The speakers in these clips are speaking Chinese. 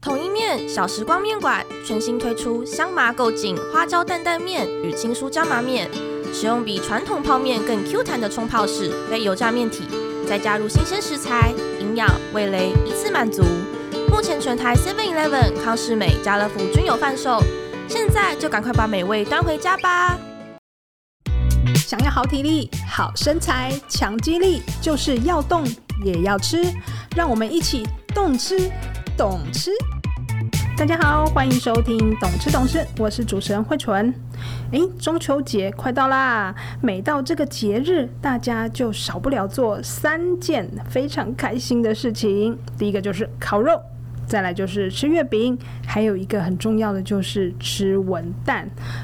统一面小时光面馆全新推出香麻够劲花椒担担面与青蔬椒麻面，使用比传统泡面更 Q 弹的冲泡式非油炸面体，再加入新鲜食材，营养味蕾一次满足。目前全台 Seven Eleven、康是美、家乐福均有贩售，现在就赶快把美味端回家吧！想要好体力、好身材、强肌力，就是要动也要吃，让我们一起动吃。懂吃，大家好，欢迎收听《懂吃懂吃》，我是主持人慧纯。诶，中秋节快到啦！每到这个节日，大家就少不了做三件非常开心的事情。第一个就是烤肉。再来就是吃月饼，还有一个很重要的就是吃文旦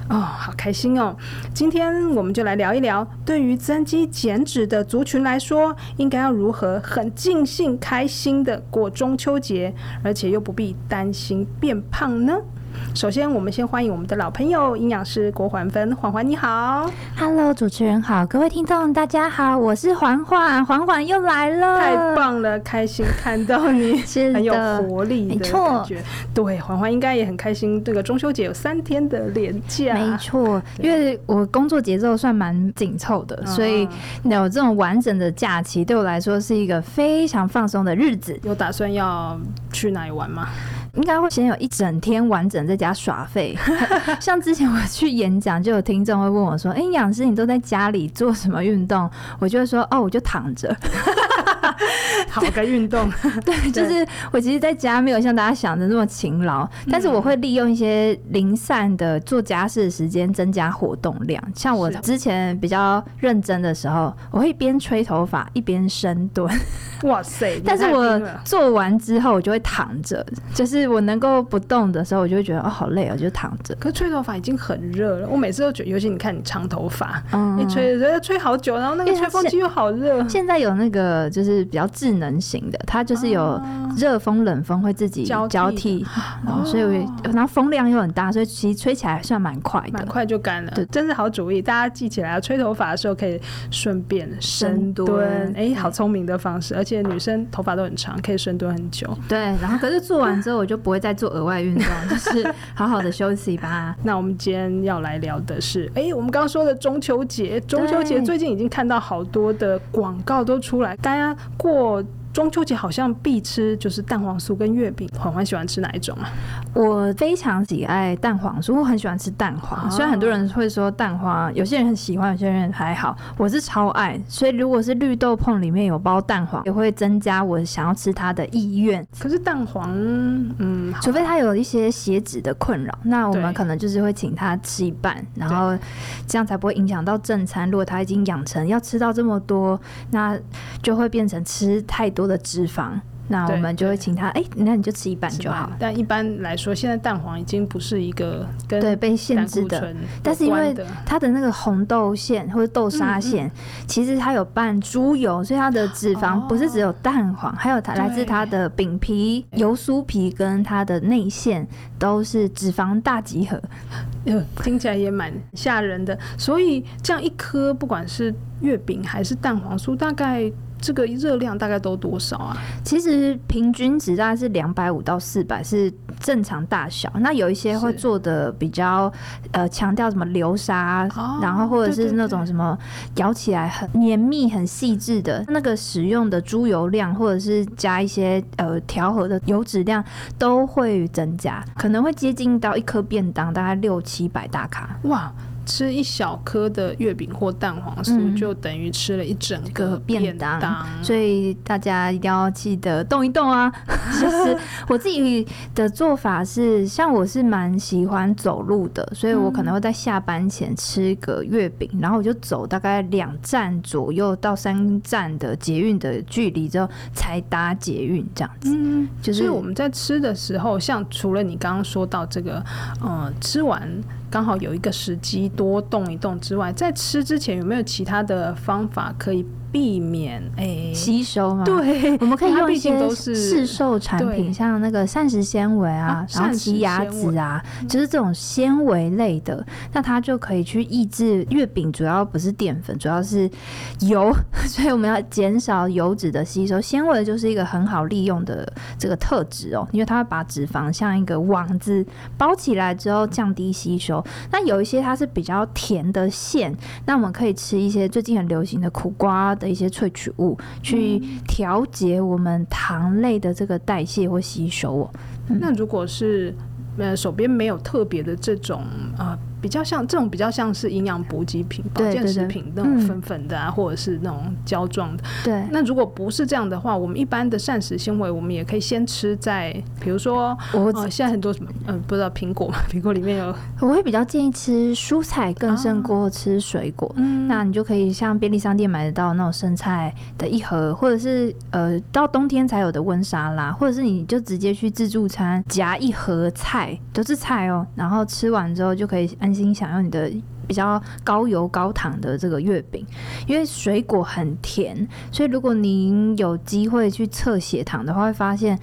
哦，好开心哦！今天我们就来聊一聊，对于增肌减脂的族群来说，应该要如何很尽兴、开心的过中秋节，而且又不必担心变胖呢？首先，我们先欢迎我们的老朋友营养师郭环芬，环环你好，Hello，主持人好，各位听众大家好，我是环环，环环又来了，太棒了，开心看到你，是很有活力的感觉，对，环环应该也很开心，这个中秋节有三天的连假，没错，因为我工作节奏算蛮紧凑的，所以有这种完整的假期对我来说是一个非常放松的日子。有打算要去哪里玩吗？应该会先有一整天完整在家耍废，像之前我去演讲，就有听众会问我说：“哎、杨，师，你都在家里做什么运动？”我就会说：“哦，我就躺着。” 好个运动，对，就是我其实在家没有像大家想的那么勤劳，但是我会利用一些零散的做家事的时间增加活动量。像我之前比较认真的时候，我会一边吹头发一边深蹲。哇塞！但是我做完之后，我就会躺着，就是我能够不动的时候，我就会觉得哦，好累哦，就躺着。可是吹头发已经很热了，我每次都觉得，尤其你看你长头发，嗯，你吹着吹好久，然后那个吹风机又好热。现在有那个就是比较智能型的，它就是有热风、冷风会自己交替，然后所以然后风量又很大，所以其实吹起来算蛮快的，蛮快就干了。对，真是好主意，大家记起来，吹头发的时候可以顺便深蹲。哎，好聪明的方式，而且女生头发都很长，可以深蹲很久。对，然后可是做完之后，我就不会再做额外运动，就是好好的休息吧。那我们今天要来聊的是，哎，我们刚刚说的中秋节，中秋节最近已经看到好多的广告都出来，大家过。中秋节好像必吃就是蛋黄酥跟月饼，环环喜欢吃哪一种啊？我非常喜爱蛋黄酥，我很喜欢吃蛋黄。虽然很多人会说蛋黄，有些人很喜欢，有些人还好，我是超爱。所以如果是绿豆碰里面有包蛋黄，也会增加我想要吃它的意愿。可是蛋黄，嗯，除非他有一些血脂的困扰，那我们可能就是会请他吃一半，然后这样才不会影响到正餐。如果他已经养成要吃到这么多，那就会变成吃太多的脂肪。那我们就会请他，哎、欸，那你就吃一半就好。但一般来说，现在蛋黄已经不是一个跟对被限制的，但是因为它的那个红豆馅或者豆沙馅，嗯嗯，其实它有拌猪油，所以它的脂肪不是只有蛋黄，哦、还有它来自它的饼皮、油酥皮跟它的内馅都是脂肪大集合。呃，听起来也蛮吓人的。所以这样一颗，不管是月饼还是蛋黄酥，大概。这个热量大概都多少啊？其实平均值大概是两百五到四百是正常大小。那有一些会做的比较呃强调什么流沙，哦，然后或者是那种什么咬起来很绵密、很细致的那个使用的猪油量，或者是加一些呃调和的油脂量都会增加，可能会接近到一颗便当大概六七百大卡。哇！吃一小颗的月饼或蛋黄酥，嗯，就等于吃了一整个便当，便当，所以大家一定要记得动一动啊！其实我自己的做法是，像我是蛮喜欢走路的，所以我可能会在下班前吃个月饼，然后我就走大概两站左右到三站的捷运的距离之后，才搭捷运这样子。嗯，就是我们在吃的时候，像除了你刚刚说到这个，呃，吃完。刚好有一个时机多动一动之外，在吃之前有没有其他的方法可以避免哎吸收嘛。对，我们可以用一些都是市售产品，像那个膳食纤维啊，啊然后奇亚籽啊，就是这种纤维类的，那它就可以去抑制月饼。主要不是淀粉，主要是油，所以我们要减少油脂的吸收。纤维就是一个很好利用的这个特质哦，因为它会把脂肪像一个网子包起来之后降低吸收。那有一些它是比较甜的馅，那我们可以吃一些最近很流行的苦瓜的一些萃取物，去调节我们糖类的这个代谢或吸收哦。嗯、那如果是呃手边没有特别的这种呃。比较像这种比较像是营养补给品、保健食品那种粉粉的啊，或者是那种胶状的。对。那如果不是这样的话，我们一般的膳食纤维，我们也可以先吃在，比如说，我、呃、现在很多什么，嗯、呃，不知道苹果嘛，苹果里面有。我会比较建议吃蔬菜更胜过吃水果。嗯、啊。那你就可以像便利商店买得到那种生菜的一盒，或者是呃到冬天才有的温沙拉，或者是你就直接去自助餐夹一盒菜，都是菜哦，然后吃完之后就可以。安心享用你的比较高油高糖的这个月饼，因为水果很甜，所以如果您有机会去测血糖的话，会发现。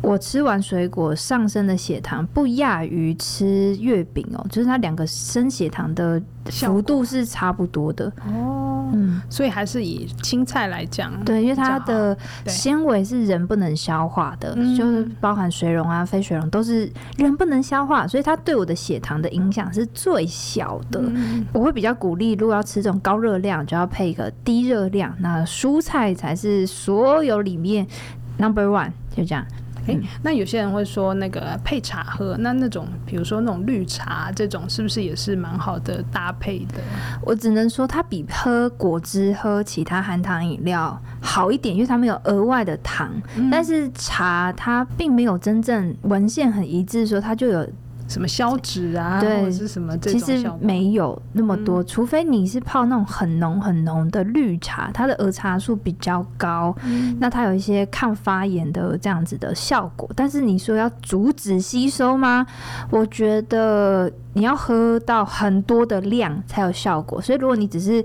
我吃完水果上升的血糖不亚于吃月饼哦，就是它两个升血糖的幅度是差不多的哦。嗯，所以还是以青菜来讲，对，因为它的纤维是人不能消化的，就是包含水溶啊、非水溶都是人不能消化，所以它对我的血糖的影响是最小的。嗯。我会比较鼓励，如果要吃这种高热量，就要配一个低热量，那蔬菜才是所有里面 number one，就这样。哎、欸，那有些人会说那个配茶喝，那那种比如说那种绿茶这种，是不是也是蛮好的搭配的？我只能说它比喝果汁、喝其他含糖饮料好一点，因为它没有额外的糖。嗯、但是茶它并没有真正文献很一致说它就有。什么消脂啊，或者是什么这种？其实没有那么多，嗯，除非你是泡那种很浓很浓的绿茶，它的儿茶素比较高，嗯，那它有一些抗发炎的这样子的效果。但是你说要阻止吸收吗？我觉得你要喝到很多的量才有效果。所以如果你只是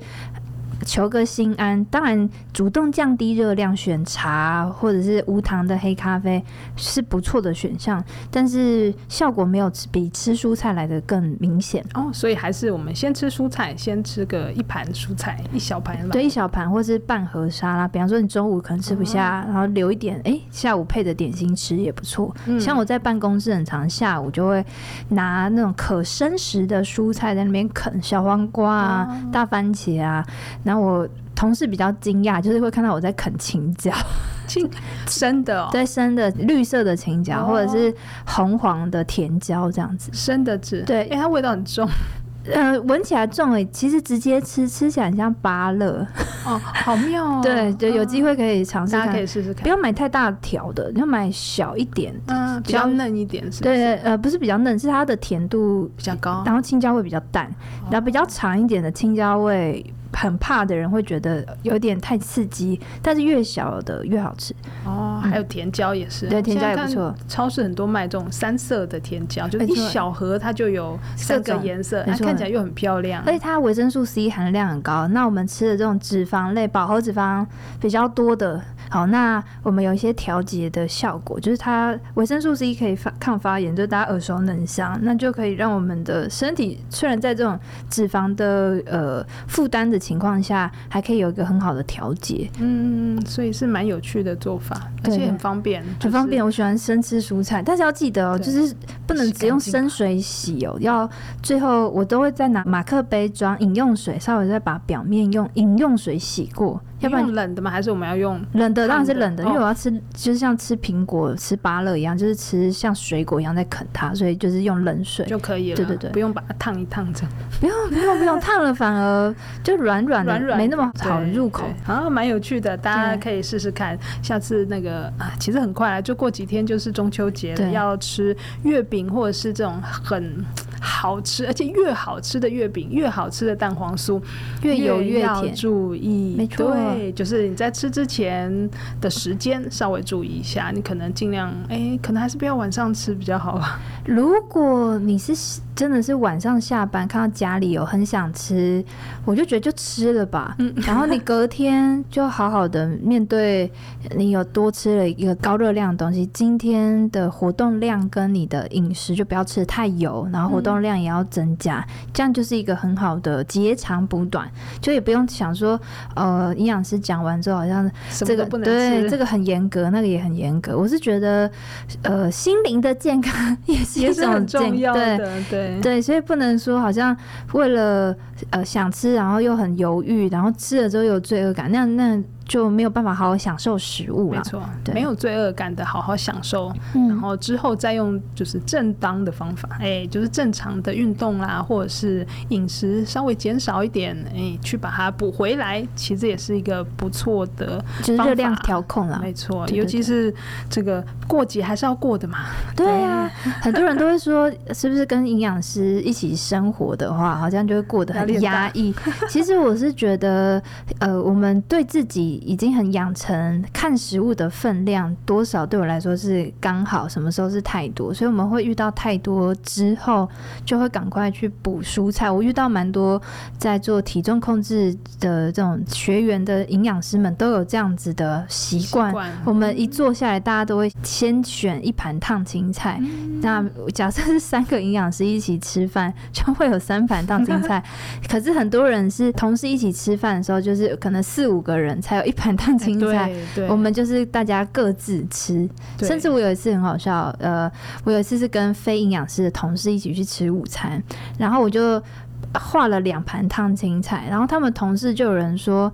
求个心安，当然主动降低热量，选茶或者是无糖的黑咖啡是不错的选项，但是效果没有比吃蔬菜来的更明显哦。所以还是我们先吃蔬菜，先吃个一盘蔬菜，一小盘，对，一小盘或是半盒沙拉。比方说你中午可能吃不下，嗯、然后留一点，哎、欸，下午配着点心吃也不错、嗯。像我在办公室很常下午就会拿那种可生食的蔬菜在那边啃，小黄瓜啊、嗯、大番茄啊，然后我同事比较惊讶，就是会看到我在啃青椒，青生的、哦，对，生的绿色的青椒、哦，或者是红黄的甜椒这样子，生的吃，对，因为它味道很重，呃，闻起来重诶，其实直接吃吃起来很像芭乐，哦，好妙哦，对，就有机会可以尝试，大家可以试试看，不要买太大条的，你要买小一点，嗯，比较嫩一点是不是？对，呃，不是比较嫩，是它的甜度比较高，然后青椒味比较淡，哦、然后比较长一点的青椒味。很怕的人会觉得有点太刺激，但是越小的越好吃哦。还有甜椒也是，对，甜椒也不错。超市很多卖这种三色的甜椒，就是一小盒它就有三个颜色，它看起来又很漂亮。而且它维生素 C 含量很高。那我们吃的这种脂肪类、饱和脂肪比较多的，好，那我们有一些调节的效果，就是它维生素 C 可以发抗发炎，就大家耳熟能详，那就可以让我们的身体虽然在这种脂肪的呃负担的情况下，还可以有一个很好的调节，嗯，所以是蛮有趣的做法，而且很方便，很方便。我喜欢生吃蔬菜，但是要记得哦，就是不能只用生水洗哦，要最后我都会再拿马克杯装饮用水，稍微再把表面用饮用水洗过。要不然用冷的吗？还是我们要用冷的？当然是冷的，因为我要吃，就是像吃苹果、吃芭乐一样，就是吃像水果一样在啃它，所以就是用冷水就可以了。对对对，不用把它烫一烫这样。不用不用不用，烫了反而就软软软软，没那么好入口。啊，蛮有趣的，大家可以试试看。下次那个啊，其实很快啊，就过几天就是中秋节了，要吃月饼或者是这种很。好吃，而且越好吃的月饼，越好吃的蛋黄酥，越油越甜。要注意，没错，对，就是你在吃之前的时间稍微注意一下，你可能尽量，哎、欸，可能还是不要晚上吃比较好吧。如果你是真的是晚上下班看到家里有很想吃，我就觉得就吃了吧。嗯，然后你隔天就好好的面对，你有多吃了一个高热量的东西。今天的活动量跟你的饮食就不要吃得太油，然后活动量也要增加，嗯、这样就是一个很好的截长补短，就也不用想说，呃，营养师讲完之后好像这个对这个很严格，那个也很严格。我是觉得，呃，心灵的健康 也是一种很重要的，对对对，所以不能说好像为了呃想吃，然后又很犹豫，然后吃了之后有罪恶感，那那。就没有办法好好享受食物了。没错，对，没有罪恶感的好好享受，嗯，然后之后再用就是正当的方法，哎，就是正常的运动啦，或者是饮食稍微减少一点，哎，去把它补回来，其实也是一个不错的，就是热量调控啦。没错，尤其是这个过节还是要过的嘛。对呀，很多人都会说，是不是跟营养师一起生活的话，好像就会过得很压抑。其实我是觉得，呃，我们对自己。已经很养成看食物的分量多少，对我来说是刚好，什么时候是太多，所以我们会遇到太多之后，就会赶快去补蔬菜。我遇到蛮多在做体重控制的这种学员的营养师们都有这样子的习惯。我们一坐下来，大家都会先选一盘烫青菜。嗯、那假设是三个营养师一起吃饭，就会有三盘烫青菜。可是很多人是同事一起吃饭的时候，就是可能四五个人才有。一盘烫青菜，我们就是大家各自吃。甚至我有一次很好笑，呃，我有一次是跟非营养师的同事一起去吃午餐，然后我就画了两盘烫青菜，然后他们同事就有人说：“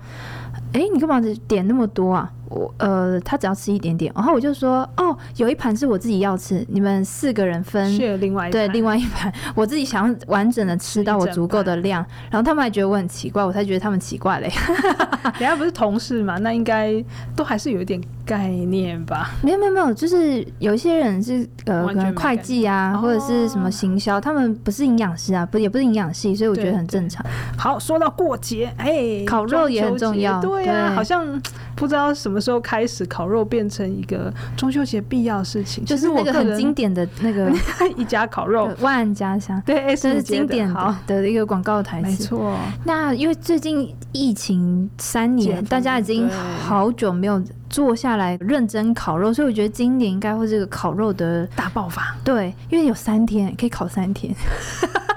哎，你干嘛点那么多啊？”我呃，他只要吃一点点，然后我就说哦，有一盘是我自己要吃，你们四个人分，另外对另外一盘，我自己想要完整的吃到我足够的量，然后他们还觉得我很奇怪，我才觉得他们奇怪嘞。人家不是同事嘛，那应该都还是有一点概念吧？没有没有没有，就是有一些人是呃，可能会计啊，或者是什么行销，哦，他们不是营养师啊，不也不是营养系，所以我觉得很正常。好，说到过节，哎，烤肉也很重要，对呀，啊，好像不知道什么。时候开始，烤肉变成一个中秋节必要事情，就是那个很经典的那个 一家烤肉万家香，对，这是经典的一个广告台词。没错。那因为最近疫情三年，大家已经好久没有坐下来认真烤肉，所以我觉得今年应该会是个烤肉的大爆发。对，因为有三天可以烤三天。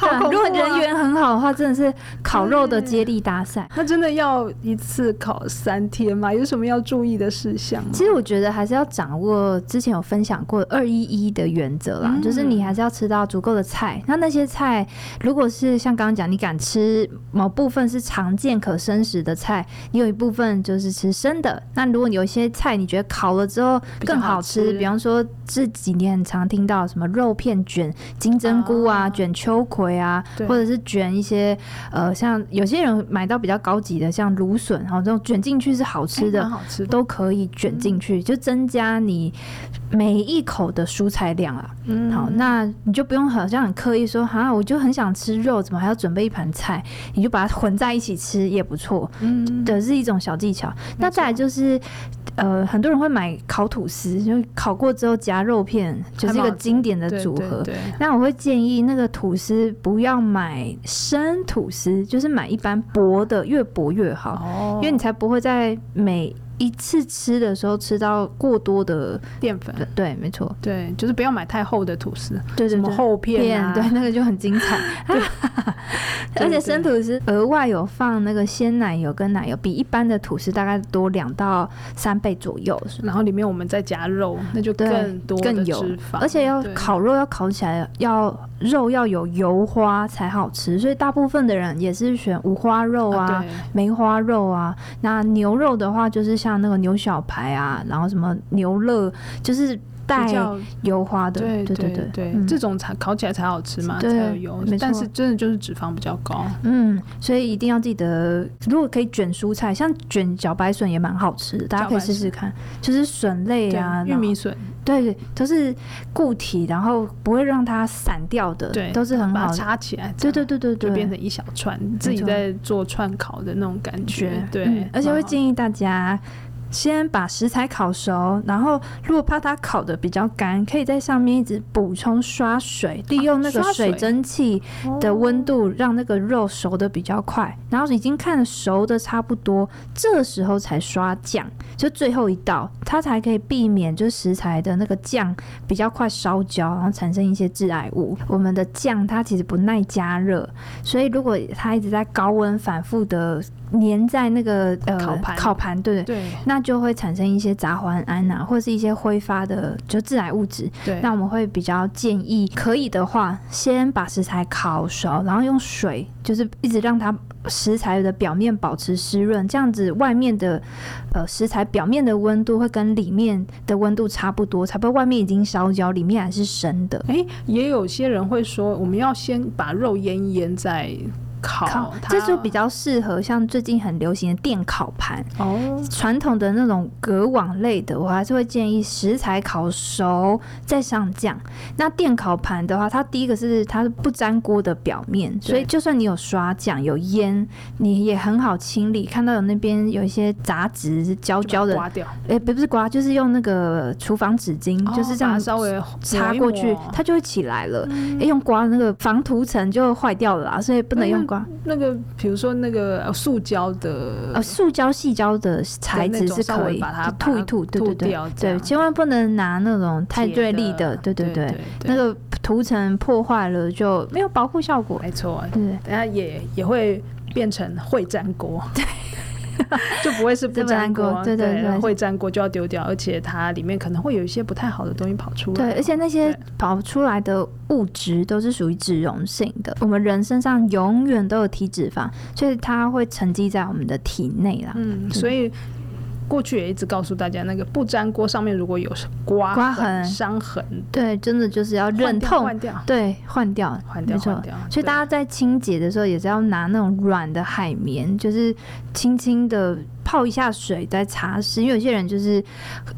好啊、如果人缘很好的话，真的是烤肉的接力大赛。那真的要一次烤三天吗？有什么要注意的事项吗？其实我觉得还是要掌握之前有分享过二一一的原则啦，嗯、就是你还是要吃到足够的菜。那那些菜，如果是像刚刚讲，你敢吃某部分是常见可生食的菜，你有一部分就是吃生的。那如果有一些菜你觉得烤了之后更好吃，比，比方说这几年很常听到什么肉片卷金针菇啊，啊卷秋葵。啊，或者是卷一些呃，像有些人买到比较高级的，像芦笋，然后这种卷进去是好吃的，好吃都可以卷进去，就增加你每一口的蔬菜量啊。嗯，好，那你就不用好像很刻意说，哈，我就很想吃肉，怎么还要准备一盘菜？你就把它混在一起吃也不错。嗯，的是一种小技巧。那再来就是，呃，很多人会买烤吐司，就烤过之后夹肉片，就是一个经典的组合。对，那我会建议那个吐司。不要买生吐司，就是买一般薄的，越薄越好，哦、因为你才不会在每一次吃的时候吃到过多的淀粉。对，没错，对，就是不要买太厚的吐司，对，什么厚片啊，对，那个就很精彩。对，而且生吐司额外有放那个鲜奶油跟奶油，比一般的吐司大概多两到三倍左右。然后里面我们再加肉，那就更多的更油，而且要烤肉要烤起来要。肉要有油花才好吃，所以大部分的人也是选五花肉啊、啊梅花肉啊。那牛肉的话，就是像像那个牛小排啊，然后什么牛肉，就是带油花的，对对对对对，这种才烤起来才好吃嘛，才有油。但是真的就是脂肪比较高。嗯，所以一定要记得，如果可以卷蔬菜，像卷小白笋也蛮好吃的，大家可以试试看。就是笋类啊，玉米笋，对对，都是固体，然后不会让它散掉的，对，都是很好插起来。对对对对对，就变成一小串，自己在做串烤的那种感觉。对，而且会建议大家。先把食材烤熟，然后如果怕它烤得比较干，可以在上面一直补充刷水，利用那个水蒸气的温度，让那个肉熟得比较快。然后已经看熟的差不多，这时候才刷酱，就最后一道，它才可以避免就食材的那个酱比较快烧焦，然后产生一些致癌物。我们的酱它其实不耐加热，所以如果它一直在高温反复的。粘在那个呃烤盘，烤盘对对，那就会产生一些杂环胺呐，或者是一些挥发的就致癌物质。对，那我们会比较建议，可以的话，先把食材烤熟，然后用水就是一直让它食材的表面保持湿润，这样子外面的呃食材表面的温度会跟里面的温度差不多，才不会外面已经烧焦，里面还是生的。哎、欸，也有些人会说，我们要先把肉腌腌在。烤，这就比较适合像最近很流行的电烤盘哦。传统的那种隔网类的，我还是会建议食材烤熟再上酱。那电烤盘的话，它第一个是它是不粘锅的表面，所以就算你有刷酱有烟，你也很好清理。看到有那边有一些杂质焦焦的，刮掉。哎，不是刮，就是用那个厨房纸巾，哦、就是这样稍微擦过去，它就会起来了。哎、嗯，用刮那个防涂层就坏掉了啦，所以不能用。那个，比如说那个塑胶的，呃，塑胶细胶的材质是可以把它吐一吐，对对对，对，千万不能拿那种太锐利的，对对对，那个涂层破坏了就没有保护效果，没错，对，等下也也会变成会粘锅。对。就不会是不粘锅，对对对，会粘锅就要丢掉，而且它里面可能会有一些不太好的东西跑出来。对，而且那些跑出来的物质都是属于脂溶性的。我们人身上永远都有体脂肪，所以它会沉积在我们的体内啦。嗯，所以。过去也一直告诉大家，那个不粘锅上面如果有刮刮痕、伤痕，对，真的就是要忍痛换掉，对，换掉，换掉，换掉。所以大家在清洁的时候也是要拿那种软的海绵，就是轻轻的。泡一下水再擦拭，因为有些人就是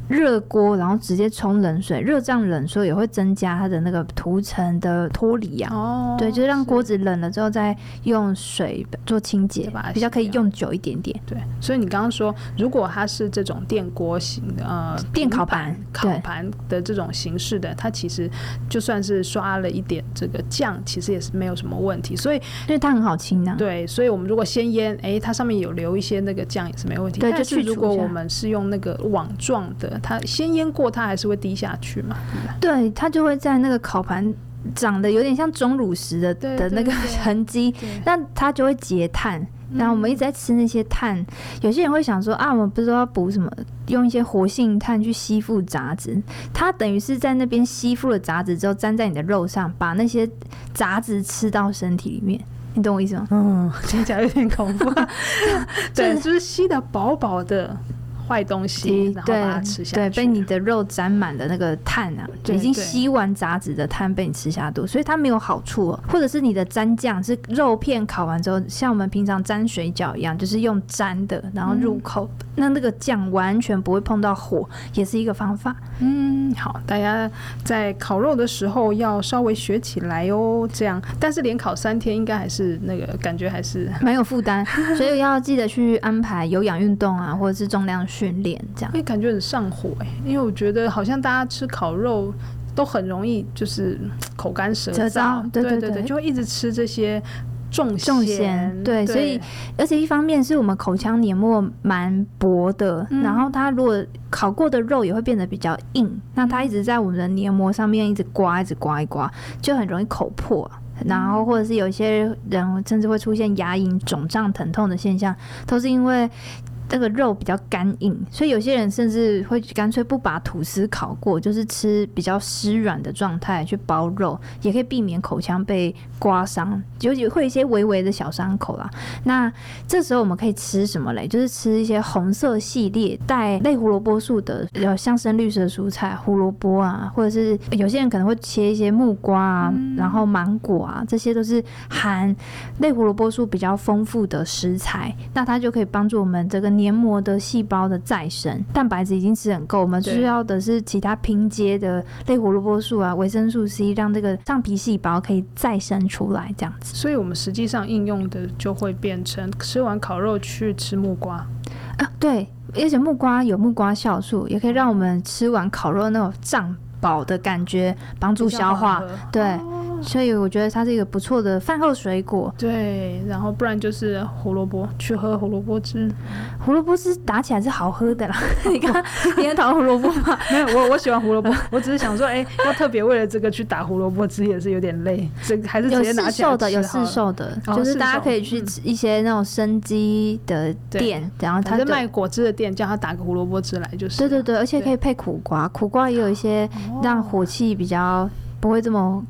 热锅，然后直接冲冷水，热胀冷缩也会增加它的那个涂层的脱离啊。哦，对，就是让锅子冷了之后再用水做清洁，比较可以用久一点点。对，所以你刚刚说，如果它是这种电锅型的呃电烤盘烤盘的这种形式的，它其实就算是刷了一点这个酱，其实也是没有什么问题。所以因为它很好清啊。对，所以我们如果先腌，哎，它上面有留一些那个酱也是没问题。对，就是如果我们是用那个网状的，它先腌过，它还是会滴下去嘛？对，它就会在那个烤盘长得有点像钟乳石的的那个痕迹，那它就会结碳。然后我们一直在吃那些碳，嗯、有些人会想说啊，我们不知道要补什么，用一些活性炭去吸附杂质，它等于是在那边吸附了杂质之后，粘在你的肉上，把那些杂质吃到身体里面。你懂我意思吗？嗯，听起来有点恐怖。对，就是吸的饱饱的。坏东西，然后把它吃下去。对，被你的肉沾满的那个碳啊，就已经吸完杂质的碳被你吃下肚，所以它没有好处哦。或者是你的蘸酱是肉片烤完之后，像我们平常蘸水饺一样，就是用蘸的，然后入口，嗯、那那个酱完全不会碰到火，也是一个方法。嗯，好，大家在烤肉的时候要稍微学起来哦。这样，但是连烤三天应该还是那个感觉还是 蛮有负担，所以要记得去安排有氧运动啊，或者是重量训练这样，会感觉很上火哎，因为我觉得好像大家吃烤肉都很容易就是口干舌燥，对对对对，就会一直吃这些重重咸，对，所以而且一方面是我们口腔黏膜蛮薄的，然后它如果烤过的肉也会变得比较硬，那它一直在我们的黏膜上面一直刮，一直刮一刮，就很容易口破，然后或者是有一些人甚至会出现牙龈肿胀疼痛的现象，都是因为。这个肉比较干硬，所以有些人甚至会干脆不把吐司烤过，就是吃比较湿软的状态去包肉，也可以避免口腔被刮伤，尤其会有一些微微的小伤口啦。那这时候我们可以吃什么嘞？就是吃一些红色系列带类胡萝卜素的，有像深绿色蔬菜，胡萝卜啊，或者是有些人可能会切一些木瓜啊，嗯、然后芒果啊，这些都是含类胡萝卜素比较丰富的食材，那它就可以帮助我们这个。黏膜的细胞的再生，蛋白质已经吃很够，我们需要的是其他拼接的类胡萝卜素啊、维生素 C，让这个上皮细胞可以再生出来，这样子。所以，我们实际上应用的就会变成吃完烤肉去吃木瓜啊，对，而且木瓜有木瓜酵素，也可以让我们吃完烤肉那种胀饱的感觉，帮助消化，对。哦所以我觉得它是一个不错的饭后水果。对，然后不然就是胡萝卜，去喝胡萝卜汁。胡萝卜汁打起来是好喝的啦。你看，你很讨厌胡萝卜吗？没有，我我喜欢胡萝卜。我只是想说，哎、欸，要特别为了这个去打胡萝卜汁也是有点累。这还是直接拿起来吃。有市售的，有市售的，就是大家可以去一些那种生机的店，然后他是卖果汁的店，叫他打个胡萝卜汁来就是。对对对，而且可以配苦瓜，苦瓜也有一些让火气比较不会这么。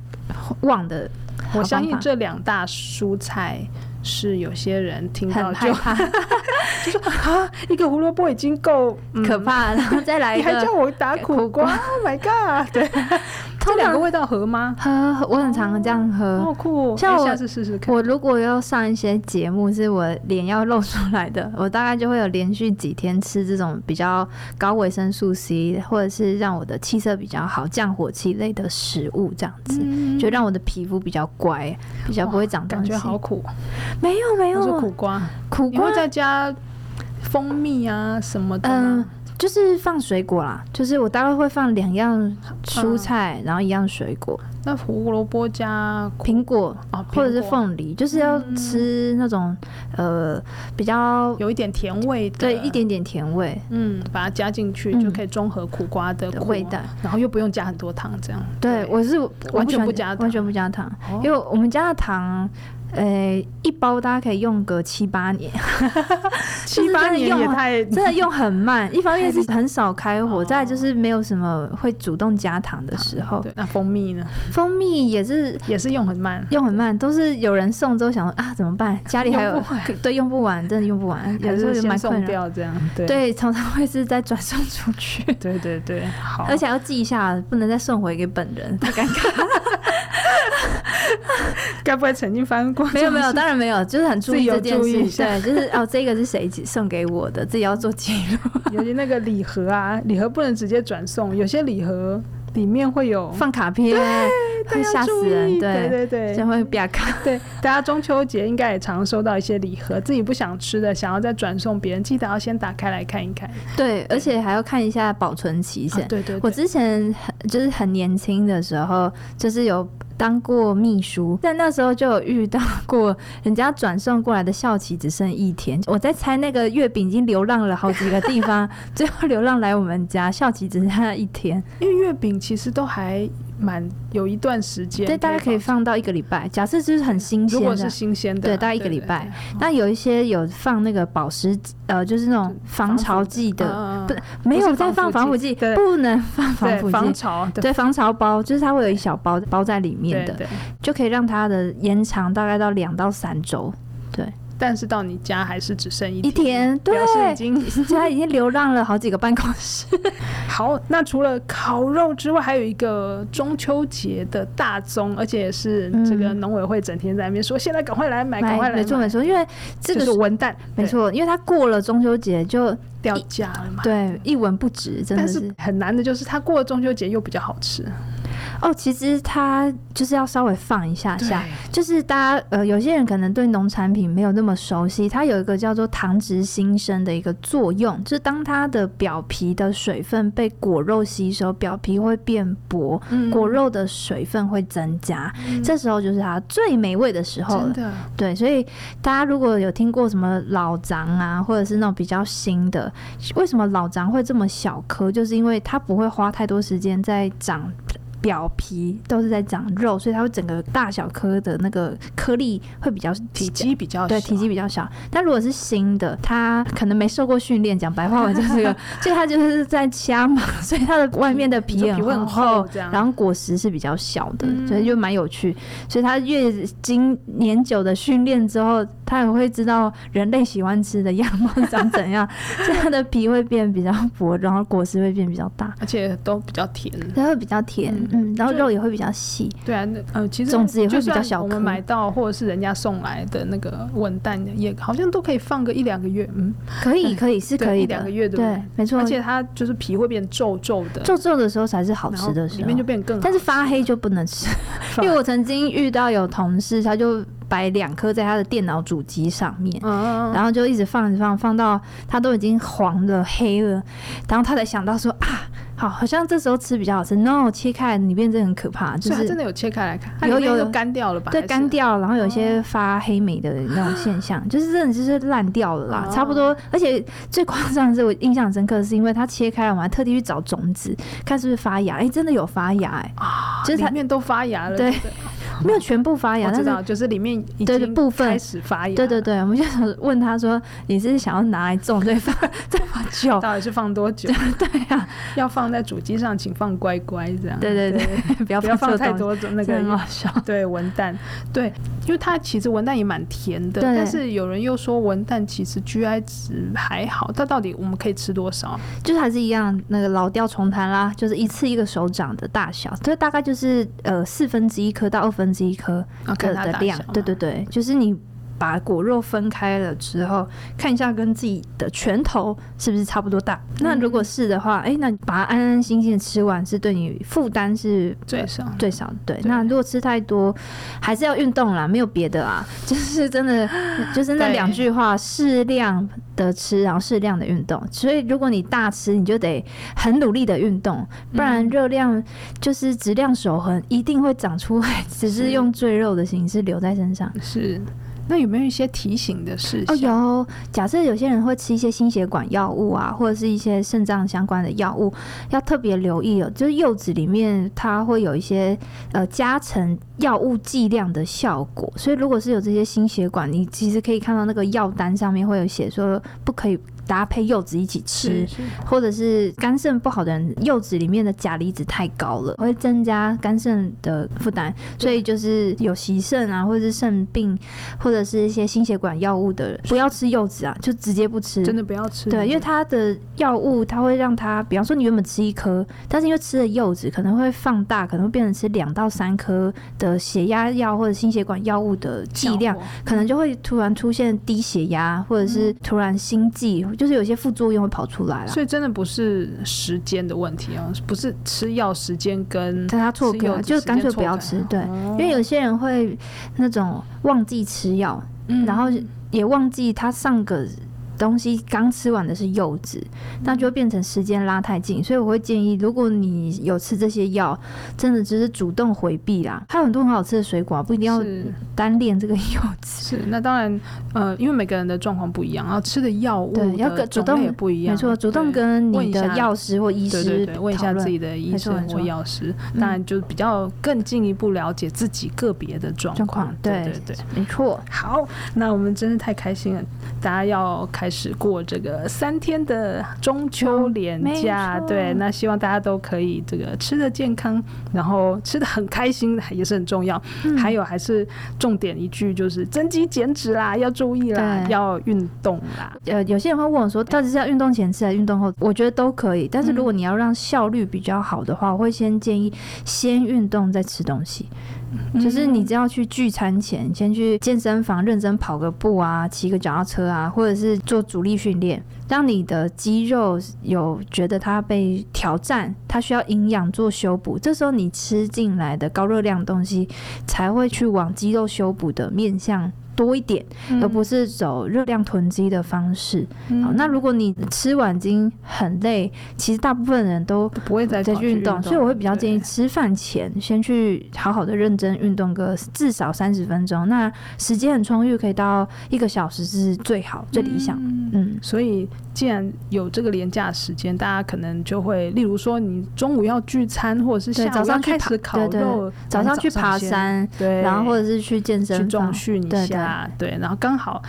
旺的，我相信这两大蔬菜是有些人听到就怕，就说啊，一个胡萝卜已经够可怕了，然后再来一个，你还叫我打苦瓜？Oh my god！对。这两个味道合吗？喝，我很常这样喝。好酷！像我下次试试看。我如果要上一些节目，是我脸要露出来的，我大概就会有连续几天吃这种比较高维生素 C，或者是让我的气色比较好、降火气类的食物，这样子，嗯、就让我的皮肤比较乖，比较不会长东西。感觉好苦。没有没有，是苦瓜，苦瓜再加蜂蜜啊什么的。嗯就是放水果啦，就是我大概会放两样蔬菜，嗯、然后一样水果。那胡萝卜加苹果，哦、或者是凤梨，就是要吃那种、嗯、呃比较有一点甜味的，对，一点点甜味，嗯，把它加进去就可以中和苦瓜的，味道，然后又不用加很多糖，这样。对，对。我是完全不加，完全不加糖，哦、因为我们家的糖。呃、欸，一包大家可以用个七八年，七八年也太真的用很慢。一方面是 很少开火，再就是没有什么会主动加糖的时候。那蜂蜜呢？蜂蜜也是也是用很慢，用很慢，都是有人送之后想说啊怎么办？家里还有对用不完，真的用不完，有时候就蛮送掉这样。对，对，常常会是再转送出去。对对对，好，而且要记一下，不能再送回给本人，太尴尬。该不会曾经翻过？没有没有，当然没有，就是很注意这件事。对，就是哦，这个是谁送给我的，自己要做记录。尤其那个礼盒啊，礼盒不能直接转送，有些礼盒里面会有放卡片，会吓死人。对对对，就会比较卡。对，大家中秋节应该也常收到一些礼盒，自己不想吃的，想要再转送别人，记得要先打开来看一看。对，而且还要看一下保存期限。对对，我之前很就是很年轻的时候，就是有。当过秘书，但那时候就有遇到过人家转送过来的校期只剩一天。我在猜那个月饼已经流浪了好几个地方，最后流浪来我们家，校期只剩下一天。因为月饼其实都还。蛮有一段时间，对，大概可以放到一个礼拜。假设就是很新鲜的，如果是新鲜的，对，大概一个礼拜。那有一些有放那个保湿，呃，就是那种防潮剂的，不，没有在放防腐剂，不能放防腐剂。防潮，对，防潮包就是它会有一小包包在里面的，就可以让它的延长大概到两到三周，对。但是到你家还是只剩一天，一天，对，表示已经 家已经流浪了好几个办公室。好，那除了烤肉之外，还有一个中秋节的大宗，而且也是这个农委会整天在那边说，嗯、现在赶快来买，赶快来买。没错没错，因为这个是文旦，没错，因为它过了中秋节就掉价了嘛。对，一文不值，真的是，是很难的，就是它过了中秋节又比较好吃。哦，其实它就是要稍微放一下下，就是大家呃，有些人可能对农产品没有那么熟悉，它有一个叫做糖质新生的一个作用，就是当它的表皮的水分被果肉吸收，表皮会变薄，嗯、果肉的水分会增加，嗯、这时候就是它最美味的时候了。对，所以大家如果有听过什么老张啊，或者是那种比较新的，为什么老张会这么小颗？就是因为它不会花太多时间在长。表皮都是在长肉，所以它会整个大小颗的那个颗粒会比较体积比较小，对，体积比较小。但如果是新的，它可能没受过训练，讲白话文就是这个，所以它就是在掐嘛，所以它的外面的皮很厚，然后果实是比较小的，所以就蛮有趣。所以它越经年久的训练之后，它也会知道人类喜欢吃的样貌长怎样，所以它的皮会变比较薄，然后果实会变比较大，而且都比较甜，它会比较甜。嗯，然后肉也会比较细。对啊，那呃，其实种子也会比较小。我们买到或者是人家送来的那个文旦，也好像都可以放个一两个月。嗯，可以，可以是可以的。两个月对，对，没错。而且它就是皮会变皱皱的，皱皱的时候才是好吃的时候，里面就变更好。但是发黑就不能吃，因为我曾经遇到有同事，他就摆两颗在他的电脑主机上面，然后就一直放着放，放到它都已经黄了黑了，然后他才想到说啊。好，好像这时候吃比较好吃。No，切开里面真的很可怕，就是真的有切开来看，有有干掉了吧？对，干掉，然后有些发黑霉的那种现象，就是真的就是烂掉了啦，差不多。而且最夸张的是，我印象深刻的是，因为它切开了，我还特地去找种子，看是不是发芽。哎，真的有发芽，哎，就是里面都发芽了。对，没有全部发芽，知道，就是里面对的部分开始发芽。对对对，我们就想问他说：“你是想要拿来种，对放这么久？到底是放多久？” 对呀，要放。在主机上，请放乖乖这样。对对对，对 不要不要放太多那个。对文旦，对，因为它其实文旦也蛮甜的，但是有人又说文旦其实 GI 值还好，它到底我们可以吃多少？就是还是一样那个老调重弹啦，就是一次一个手掌的大小，这大概就是呃四分之一颗到二分之一颗的的量。对对对，就是你。把果肉分开了之后，看一下跟自己的拳头是不是差不多大。嗯、那如果是的话，哎、欸，那把它安安心心的吃完，是对你负担是最少最少。对，对那如果吃太多，还是要运动啦，没有别的啊，就是真的，就是那两句话：适量的吃，然后适量的运动。所以如果你大吃，你就得很努力的运动，不然热量就是质量守恒，一定会长出来，只是用赘肉的形式留在身上。是。那有没有一些提醒的事情？哦，有。假设有些人会吃一些心血管药物啊，或者是一些肾脏相关的药物，要特别留意哦。就是柚子里面它会有一些呃加成药物剂量的效果，所以如果是有这些心血管，你其实可以看到那个药单上面会有写说不可以。搭配柚子一起吃，或者是肝肾不好的人，柚子里面的钾离子太高了，会增加肝肾的负担。所以就是有洗肾啊，或者是肾病，或者是一些心血管药物的人，不要吃柚子啊，就直接不吃。真的不要吃。对，因为它的药物，它会让它，比方说你原本吃一颗，但是因为吃了柚子，可能会放大，可能会变成吃两到三颗的血压药或者心血管药物的剂量，可能就会突然出现低血压，或者是突然心悸。就是有些副作用会跑出来了，所以真的不是时间的问题啊，不是吃药时间跟他错开，就干脆不要吃。对，因为有些人会那种忘记吃药，然后也忘记他上个。东西刚吃完的是柚子，那就会变成时间拉太近，所以我会建议，如果你有吃这些药，真的只是主动回避啦。还有很多很好吃的水果，不一定要单练这个柚子。是，那当然，呃，因为每个人的状况不一样，然后吃的药物对要跟主动也不一样，没错，主动跟你的药师或医师对对对问一下自己的医生或药师，当然就比较更进一步了解自己个别的状况。对对对，没错。好，那我们真是太开心了，大家要开。始过这个三天的中秋连假，对，那希望大家都可以这个吃的健康，然后吃的很开心，也是很重要。嗯、还有还是重点一句，就是增肌减脂啦，要注意啦，要运动啦。呃，有些人会问我说，到底是要运动前吃还是运动后？我觉得都可以，但是如果你要让效率比较好的话，我会先建议先运动再吃东西。就是你只要去聚餐前，先去健身房认真跑个步啊，骑个脚踏车啊，或者是做阻力训练，让你的肌肉有觉得它被挑战，它需要营养做修补。这时候你吃进来的高热量东西，才会去往肌肉修补的面向多一点，而不是走热量囤积的方式。嗯、好，那如果你吃完已经很累，其实大部分人都不会再再去运动，所以我会比较建议吃饭前先去好好的认真运动个至少三十分钟。那时间很充裕，可以到一个小时是最好、最理想。嗯，嗯，所以既然有这个廉价时间，大家可能就会，例如说你中午要聚餐，或者是下午早上开始烤肉，早上去爬山，对，然后或者是去健身房重训一下。啊，对，然后刚好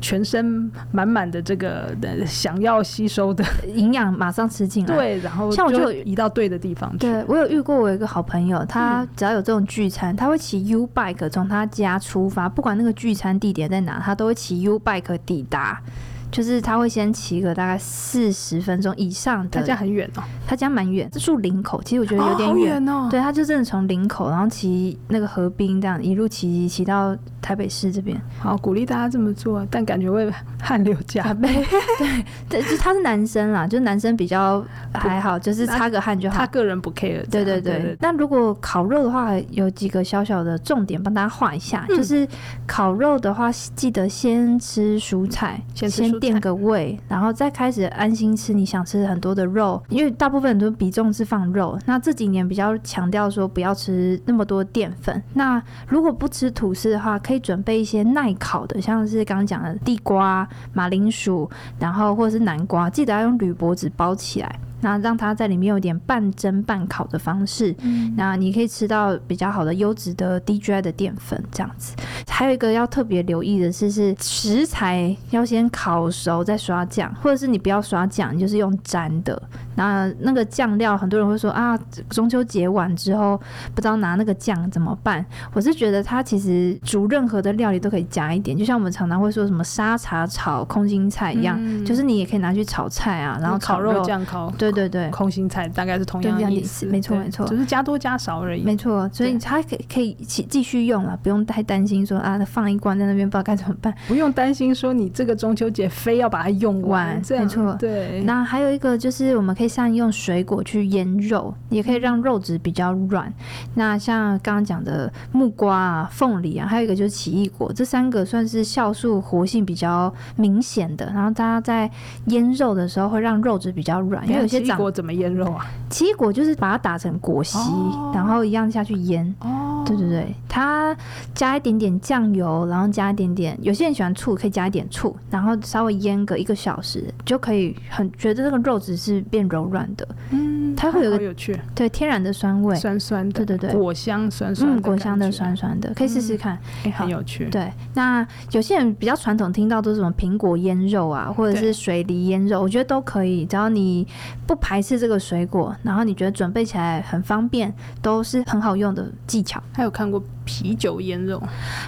全身满满的这个的想要吸收的营养马上吃进来，对，然后像我就移到对的地方去。对，我有遇过我有一个好朋友，他只要有这种聚餐，嗯、他会骑 U bike 从他家出发，不管那个聚餐地点在哪，他都会骑 U bike 抵达。就是他会先骑个大概四十分钟以上的，他家很远哦，他家蛮远，这住林口，其实我觉得有点远哦。对，他就真的从林口，然后骑那个河滨这样一路骑骑到台北市这边。好，鼓励大家这么做，但感觉会汗流浃背。对对，就他是男生啦，就是男生比较还好，就是擦个汗就好。他个人不 care。对对对。那如果烤肉的话，有几个小小的重点帮大家画一下，就是烤肉的话，记得先吃蔬菜，先先。垫个胃，然后再开始安心吃你想吃很多的肉，因为大部分人都比重是放肉。那这几年比较强调说不要吃那么多淀粉。那如果不吃吐司的话，可以准备一些耐烤的，像是刚刚讲的地瓜、马铃薯，然后或者是南瓜，记得要用铝箔纸包起来。那让它在里面有点半蒸半烤的方式，嗯，那你可以吃到比较好的优质的 DGI 的淀粉这样子。还有一个要特别留意的是，是食材要先烤熟再刷酱，或者是你不要刷酱，你就是用粘的。那那个酱料，很多人会说啊，中秋节完之后不知道拿那个酱怎么办？我是觉得它其实煮任何的料理都可以加一点，就像我们常常会说什么沙茶炒空心菜一样，嗯，就是你也可以拿去炒菜啊，然后炒肉，烤肉酱烤。对对对，空心菜大概是同样的意思，没错没错，只是加多加少而已。没错，所以它可以可以继继续用了，不用太担心说啊，放一罐在那边不知道该怎么办。不用担心说你这个中秋节非要把它用完，这样没错。对，那还有一个就是我们可以善用水果去腌肉，也可以让肉质比较软。那像刚刚讲的木瓜啊、凤梨啊，还有一个就是奇异果，这三个算是酵素活性比较明显的。然后大家在腌肉的时候会让肉质比较软，因为有些。奇异果怎么腌肉啊？奇异果就是把它打成果昔，哦、然后一样下去腌。哦，对对对，它加一点点酱油，然后加一点点，有些人喜欢醋，可以加一点醋，然后稍微腌个一个小时，就可以很觉得这个肉质是变柔软的。嗯，它会有个有趣，对天然的酸味，酸酸的，对对对，果香酸酸，嗯，果香的酸酸的，可以试试看，嗯、很有趣。对，那有些人比较传统，听到都是什么苹果腌肉啊，或者是水梨腌肉，我觉得都可以，只要你不排斥这个水果，然后你觉得准备起来很方便，都是很好用的技巧。还有看过啤酒腌肉，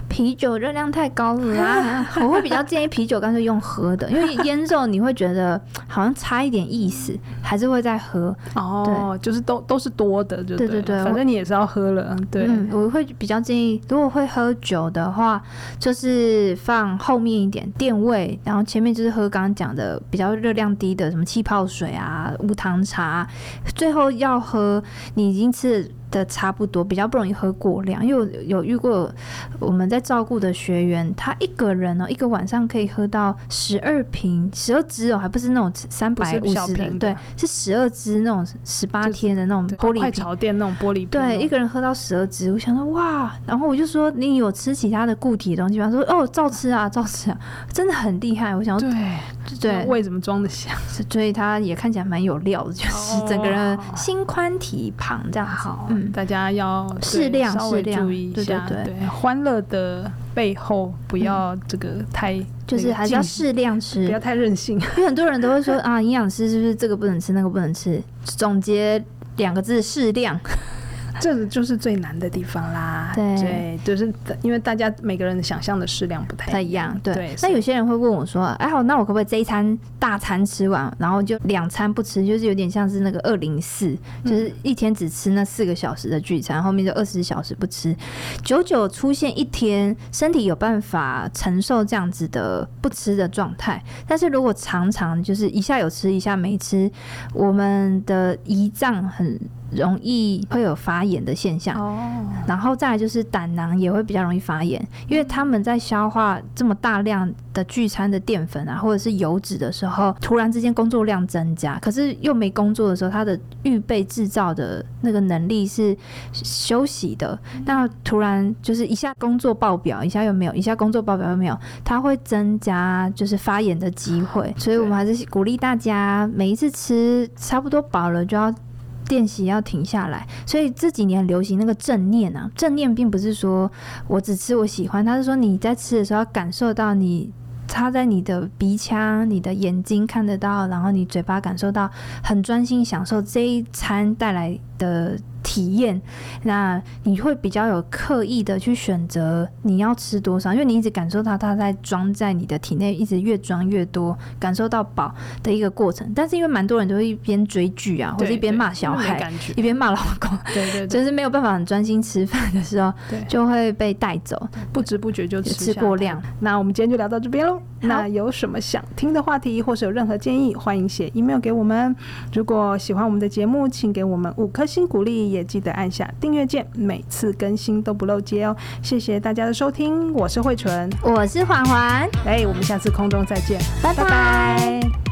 啤酒热量太高了啊！我会比较建议啤酒干脆用喝的，因为腌肉你会觉得好像差一点意思，还是会再喝。哦，就是都都是多的，就对，对对对，反正你也是要喝了。对，嗯，我会比较建议，如果会喝酒的话，就是放后面一点垫胃，然后前面就是喝刚刚讲的比较热量低的，什么气泡水啊。无糖茶，最后要喝你已经吃的差不多，比较不容易喝过量。因为有，有遇过我们在照顾的学员，他一个人哦，一个晚上可以喝到十二瓶，十二支哦，还不是那种三百五十的，对，是十二支那种十八天的那种玻璃瓶，快炒店那种玻璃瓶。对，一个人喝到十二支，我想说哇，然后我就说你有吃其他的固体的东西吗？说哦，照吃啊，照吃啊，真的很厉害。我想说对对，胃怎么装得下？所以他也看起来蛮有料的，就是整个人心宽体胖这样好。嗯，大家要适量，适量注意一下。对对，欢乐的背后不要这个太，就是还是要适量吃，不要太任性。因为很多人都会说啊，营养师是不是这个不能吃，那个不能吃？总结两个字：适量。这个就是最难的地方啦。对，对，就是因为大家每个人的想象的适量不太一样。对，对，那有些人会问我说：“哎，好，那我可不可以这一餐大餐吃完，然后就两餐不吃？就是有点像是那个二零四，就是一天只吃那四个小时的聚餐，后面就二十小时不吃。久久出现一天，身体有办法承受这样子的不吃的状态。但是如果常常就是一下有吃，一下没吃，我们的胰脏很。容易会有发炎的现象。哦，然后再来就是胆囊也会比较容易发炎，因为他们在消化这么大量的聚餐的淀粉啊，或者是油脂的时候，突然之间工作量增加，可是又没工作的时候，他的预备制造的那个能力是休息的。那突然就是一下工作爆表，一下又没有，一下工作爆表又没有，它会增加就是发炎的机会。所以我们还是鼓励大家每一次吃差不多饱了就要练习要停下来。所以这几年流行那个正念啊，正念并不是说我只吃我喜欢，它是说你在吃的时候要感受到你。插在你的鼻腔，你的眼睛看得到，然后你嘴巴感受到，很专心享受这一餐带来的体验，那你会比较有刻意的去选择你要吃多少，因为你一直感受到它在装在你的体内，一直越装越多，感受到饱的一个过程。但是因为蛮多人都会一边追剧啊，或者一边骂小孩，一边骂老公，对对，对，就是没有办法很专心吃饭的时候，对，就会被带走，不知不觉就吃，吃过量。那我们今天就聊到这边喽。那有什么想听的话题，或是有任何建议，欢迎写 email 给我们。如果喜欢我们的节目，请给我们五颗星鼓励。也记得按下订阅键，每次更新都不漏接哦。谢谢大家的收听，我是慧纯，我是环环，哎，我们下次空中再见，拜拜。拜拜。